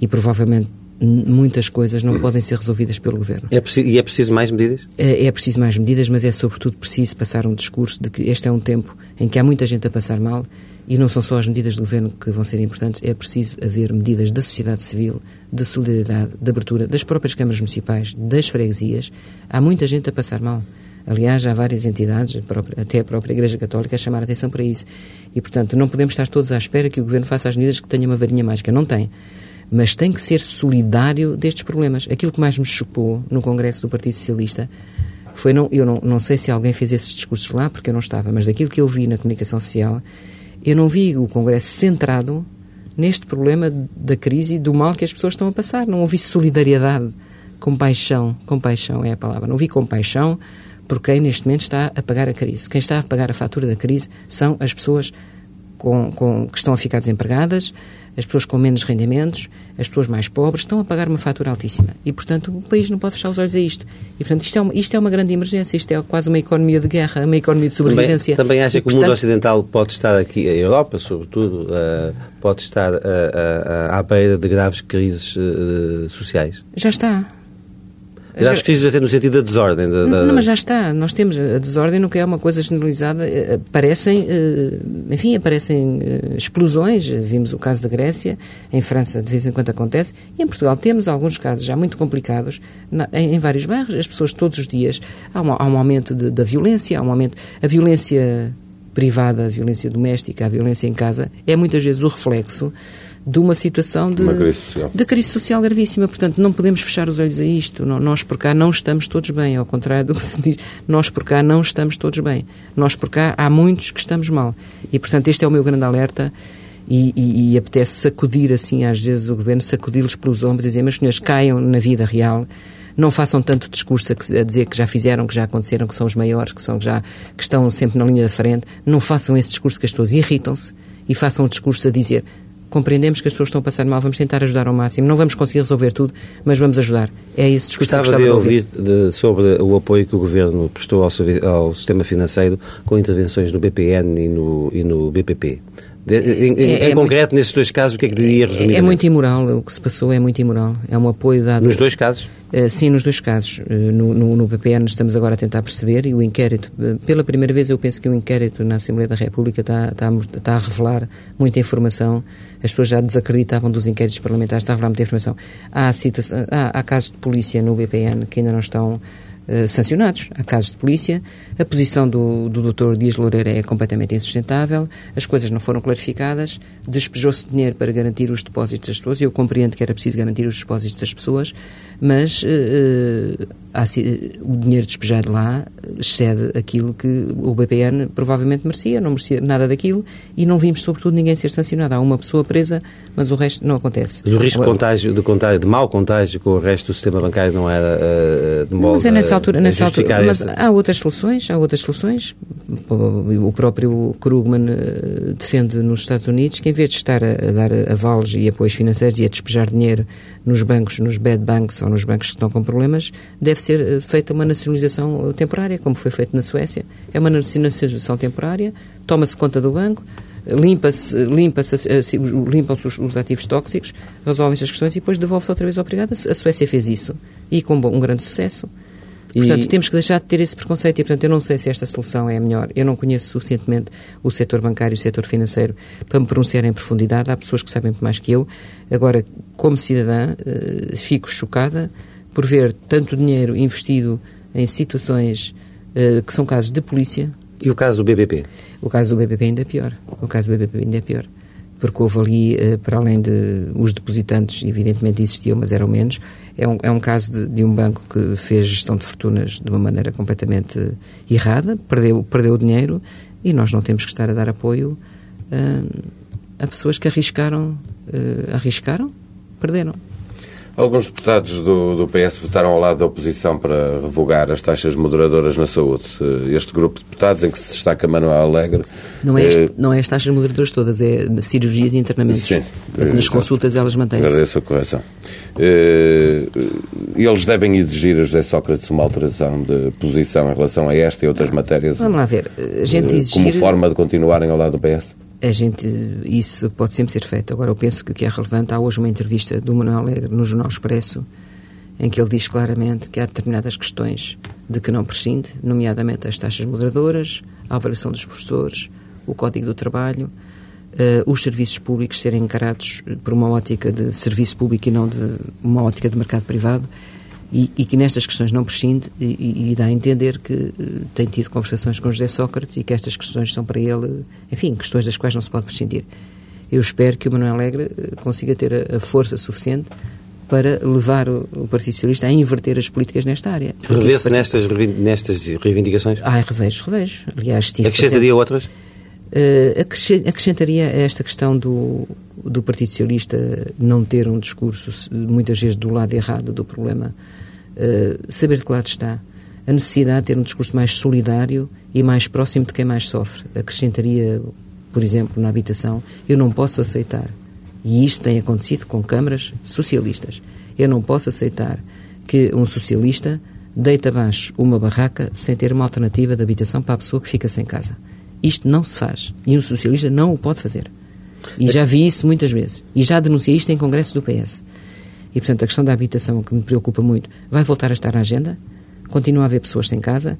e provavelmente muitas coisas não podem ser resolvidas pelo Governo. É preciso, e é preciso mais medidas? É, é, preciso mais medidas, mas é sobretudo preciso passar um discurso de que este é um tempo em que há muita gente a passar mal e não são só as medidas do Governo que vão ser importantes, é preciso haver medidas da sociedade civil, da solidariedade, da abertura, das próprias câmaras municipais, das freguesias. Há muita gente a passar mal. Aliás, há várias entidades, até a própria Igreja Católica, a chamar a atenção para isso. E, portanto, não podemos estar todos à espera que o Governo faça as medidas que tenha uma varinha mágica. Não tem. Mas tem que ser solidário destes problemas. Aquilo que mais me chocou no Congresso do Partido Socialista foi, não, eu não, não sei se alguém fez esses discursos lá, porque eu não estava, mas daquilo que eu vi na comunicação social, eu não vi o Congresso centrado neste problema da crise e do mal que as pessoas estão a passar. Não ouvi solidariedade, compaixão, compaixão é a palavra. Não vi compaixão, por quem neste momento está a pagar a crise. Quem está a pagar a fatura da crise são as pessoas com, com, que estão a ficar desempregadas, as pessoas com menos rendimentos, as pessoas mais pobres, estão a pagar uma fatura altíssima. E, portanto, o país não pode fechar os olhos a isto. E, portanto, isto é uma, isto é uma grande emergência, isto é quase uma economia de guerra, uma economia de sobrevivência. Também, também acha e, que portanto, o mundo ocidental pode estar aqui, a Europa, sobretudo, uh, pode estar uh, uh, à beira de graves crises sociais? Já está. As crises até no sentido da desordem. Da, da... Não, mas já está. Nós temos a desordem, não que é uma coisa generalizada. Eh, aparecem, eh, enfim, aparecem eh, explosões. Vimos o caso da Grécia, em França de vez em quando acontece. E em Portugal temos alguns casos já muito complicados em, vários bairros. As pessoas todos os dias, há um, há um aumento de, da violência, há um aumento... A violência privada, a violência doméstica, a violência em casa, é muitas vezes o reflexo de uma situação de, uma crise social. de crise social gravíssima. Portanto, não podemos fechar os olhos a isto. Nós por cá não estamos todos bem, ao contrário do que se diz. Nós por cá não estamos todos bem. Nós por cá há muitos que estamos mal. E, portanto, este é o meu grande alerta. E, e, e apetece sacudir, assim, às vezes, o governo, sacudi-los pelos ombros e dizer: meus senhores, caiam na vida real não façam tanto discurso a, dizer que já fizeram, que já aconteceram, que são os maiores, que, são, que, já, que estão sempre na linha da frente. Não façam esse discurso que as pessoas irritam-se e façam o discurso a dizer compreendemos que as pessoas estão a passar mal, vamos tentar ajudar ao máximo. Não vamos conseguir resolver tudo, mas vamos ajudar. É esse discurso gostava, que gostava de ouvir, de, sobre o apoio que o Governo prestou ao, ao, sistema financeiro com intervenções no BPN e no, e no BPP. Em, é, em é concreto, muito, nesses dois casos, o que é que diria resumir? É, é muito imoral, o que se passou é muito imoral. É um apoio dado... Nos dois casos? Uh, sim, nos dois casos. Uh, no, no, no, PPN estamos agora a tentar perceber e o inquérito, uh, pela primeira vez eu penso que o inquérito na Assembleia da República está, está, está, a revelar muita informação. As pessoas já desacreditavam dos inquéritos parlamentares, está a revelar muita informação. Há, há, há casos de polícia no BPN que ainda não estão eh, sancionados. Há casos de polícia, a posição do, do Dr. Dias Loureira é completamente insustentável, as coisas não foram clarificadas, despejou-se dinheiro para garantir os depósitos das pessoas, eu compreendo que era preciso garantir os depósitos das pessoas, mas uh, há, o dinheiro despejado lá excede aquilo que o BPN provavelmente merecia, não merecia nada daquilo, e não vimos, sobretudo, ninguém ser sancionado. Há uma pessoa presa, mas o resto não acontece. Mas o risco de, contágio, de, contágio, de mau contágio com o resto do sistema bancário não era uh, de modo Mas é nessa altura, nessa altura mas há outras soluções, há outras soluções. O próprio Krugman defende nos Estados Unidos que em vez de estar a, dar avales e apoios financeiros e a despejar dinheiro nos bancos, nos bad banks ou nos bancos que estão com problemas, deve ser eh, feita uma nacionalização temporária, como foi feito na Suécia. É uma nacionalização temporária, toma-se conta do banco, limpa-se, limpa-se, limpam-se os, os, ativos tóxicos, resolvem-se as questões e depois devolve-se outra vez ao privado. A Suécia fez isso e com um grande sucesso. Portanto, e... temos que deixar de ter esse preconceito e, portanto, eu não sei se esta solução é a melhor. Eu não conheço suficientemente o setor bancário e o setor financeiro para me pronunciar em profundidade. Há pessoas que sabem mais que eu. Agora, como cidadã, uh, fico chocada por ver tanto dinheiro investido em situações uh, que são casos de polícia. E o caso do BBP? O caso do BBP ainda é pior. O caso do BBP ainda é pior. Porque houve ali, uh, para além de os depositantes, evidentemente existiam, mas eram menos, é um, é um caso de, de, um banco que fez gestão de fortunas de uma maneira completamente errada, perdeu, perdeu o dinheiro e nós não temos que estar a dar apoio uh, a pessoas que arriscaram, uh, arriscaram, perderam. Alguns deputados do, do, PS votaram ao lado da oposição para revogar as taxas moderadoras na saúde. Eh, este grupo de deputados, em que se destaca Manuel Alegre. Não é, este, não é as taxas moderadoras todas, é cirurgias e internamentos. Sim. Portanto, nas consultas elas mantêm-se. Agradeço a correção. Eh, eles devem exigir a José Sócrates uma alteração de posição em relação a esta e outras matérias. Vamos lá ver. A gente exigir... Como forma de continuarem ao lado do PS? A gente, isso pode sempre ser feito. Agora, eu penso que o que é relevante, há hoje uma entrevista do Manuel Alegre no Jornal Expresso, em que ele diz claramente que há determinadas questões de que não prescinde, nomeadamente as taxas moderadoras, a avaliação dos professores, o Código do Trabalho, uh, os serviços públicos serem encarados por uma ótica de serviço público e não de uma ótica de mercado privado e, e, que nestas questões não prescinde e, e, dá a entender que uh, tem tido conversações com José Sócrates e que estas questões são para ele, enfim, questões das quais não se pode prescindir. Eu espero que o Manuel Alegre uh, consiga ter a, a, força suficiente para levar o, o, Partido Socialista a inverter as políticas nesta área. Revê-se nestas, nestas reivindicações? Ah, revejo, revejo. Aliás, estive Acrescentaria outras? Uh, acrescentaria esta questão do, do Partido Socialista não ter um discurso, muitas vezes, do lado errado do problema eh, saber de que lado está. A necessidade de ter um discurso mais solidário e mais próximo de quem mais sofre. Acrescentaria por exemplo, na habitação, eu não posso aceitar, e isto tem acontecido com câmaras socialistas, eu não posso aceitar que um socialista deita abaixo uma barraca sem ter uma alternativa de habitação para a pessoa que fica sem casa. Isto não se faz. E um socialista não o pode fazer. E já vi isso muitas vezes. E já denunciei isto em congresso do PS. E, portanto, a questão da habitação, que me preocupa muito, vai voltar a estar na agenda. Continua a haver pessoas sem casa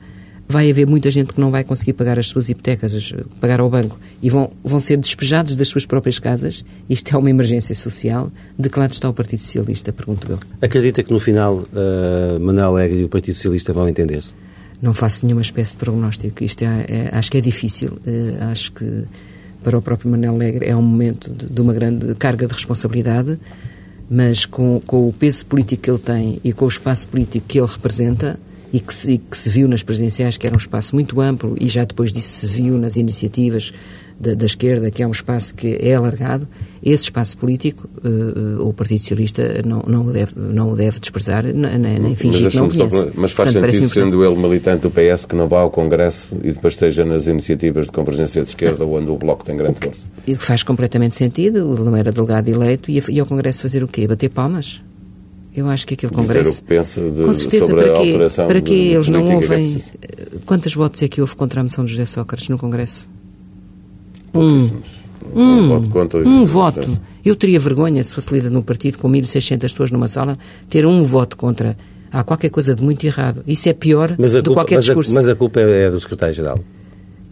vai haver muita gente que não vai conseguir pagar as suas hipotecas, pagar ao banco, e vão, vão ser despejados das suas próprias casas. Isto é uma emergência social. De que lado está o Partido Socialista, pergunto eu. Acredita que no final uh, Manuel Alegre e o Partido Socialista vão entender-se? Não faço nenhuma espécie de prognóstico. Isto é, é acho que é difícil. Uh, acho que para o próprio Manuel Alegre é um momento de, de uma grande carga de responsabilidade, mas com, com o peso político que ele tem e com o espaço político que ele representa, e que, se, e que se viu nas presidenciais que era um espaço muito amplo e já depois disso se viu nas iniciativas da, da esquerda, que é um espaço que é alargado, esse espaço político uh, o Partido Socialista não, não, o, deve, não o deve desprezar, nem, nem fingir mas, que não conhece. Só, mas faz Portanto, sentido, sendo ele militante do PS, que não vá ao Congresso e depois esteja nas iniciativas de convergência de esquerda, onde o Bloco tem grande força. E que faz completamente sentido, ele não era delegado eleito, e ao Congresso fazer o quê? Bater palmas? Eu acho que aquele Congresso. De, com certeza, para quê? Para quê eles não ouvem. Quantos votos é que houve contra a moção de José Sócrates no Congresso? Um. Um, um voto contra. Um voto. Eu teria vergonha, se fosse líder num partido com 1.600 pessoas numa sala, ter um voto contra. Há qualquer coisa de muito errado. Isso é pior do que qualquer mas discurso. A, mas a culpa é do secretário-geral.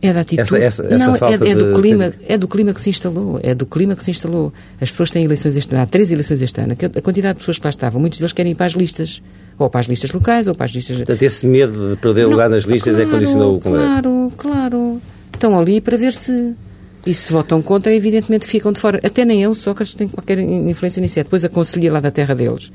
É da atitude. Essa, essa, essa não, é, é, do de... clima, é do clima que se instalou. É do clima que se instalou. As pessoas têm eleições este ano. Há três eleições este ano. A quantidade de pessoas que lá estavam, muitos deles querem ir para as listas. Ou para as listas locais, ou para as listas... Portanto, esse medo de perder não, lugar nas listas claro, é condicionou o Congresso. Claro, claro. Estão ali para ver se... E se votam contra, evidentemente ficam de fora. Até nem eu, Sócrates, tem qualquer influência nisso. É depois a conselhia lá da terra deles,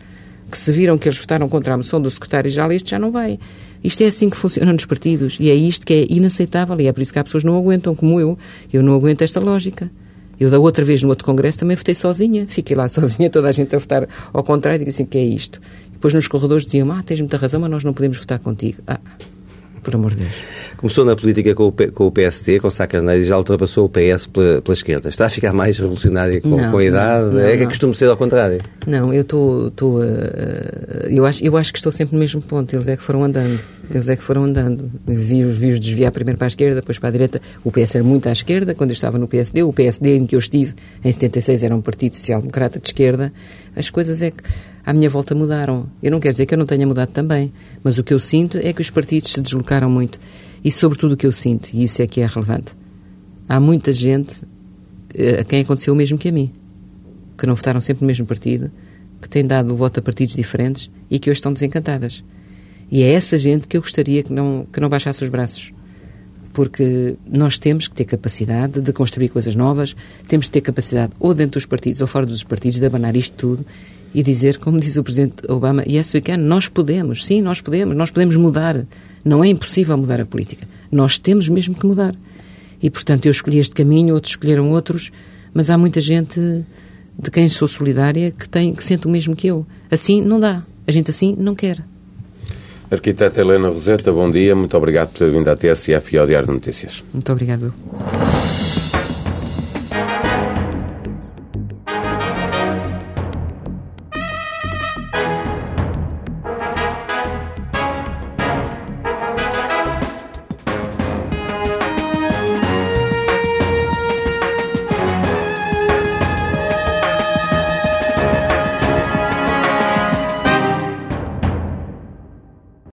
que se viram que eles votaram contra a moção do secretário-geral, este já não vai. Isto é assim que funciona nos partidos e é isto que é inaceitável e é por isso que há pessoas que não aguentam, como eu. Eu não aguento esta lógica. Eu, da outra vez, no outro congresso, também votei sozinha. Fiquei lá sozinha, toda a gente a votar ao contrário. Digo assim, que é isto? Depois nos corredores diziam, ah, tens muita razão, mas nós não podemos votar contigo. Ah, por amor de Deus. Começou na política com o, P, com o PST, com Sá Carneiro, e já ultrapassou o PS pela, pela esquerda. Está a ficar mais revolucionário com, não, com a idade? Não, não, é que costumo ser ao contrário. Não, eu estou... Uh, eu, acho, eu acho que estou sempre no mesmo ponto. Eles é que foram andando. Eles é que foram andando. Vi-os vi desviar primeiro para a esquerda, depois para a direita. O PS era muito à esquerda, quando eu estava no PSD. O PSD em que eu estive, em 76, era um partido social-democrata de esquerda. As coisas é que à minha volta mudaram. Eu não quero dizer que eu não tenha mudado também, mas o que eu sinto é que os partidos se deslocaram muito. E sobretudo o que eu sinto, e isso é que é relevante, há muita gente eh, a quem aconteceu o mesmo que a mim, que não votaram sempre no mesmo partido, que têm dado o voto a partidos diferentes e que hoje estão desencantadas. E é essa gente que eu gostaria que não, que não baixasse os braços. Porque nós temos que ter capacidade de construir coisas novas, temos que ter capacidade, ou dentro dos partidos ou fora dos partidos, de abanar isto tudo e dizer, como diz o Presidente Obama, yes we can, nós podemos, sim, nós podemos, nós podemos mudar. Não é impossível mudar a política. Nós temos mesmo que mudar. E, portanto, eu escolhi este caminho, outros escolheram outros, mas há muita gente de quem sou solidária que, tem, que sente o mesmo que eu. Assim não dá. A gente assim não quer. Arquiteta Helena Roseta, bom dia. Muito obrigado por ter vindo à TSF e ao Diário de Notícias. Muito obrigado.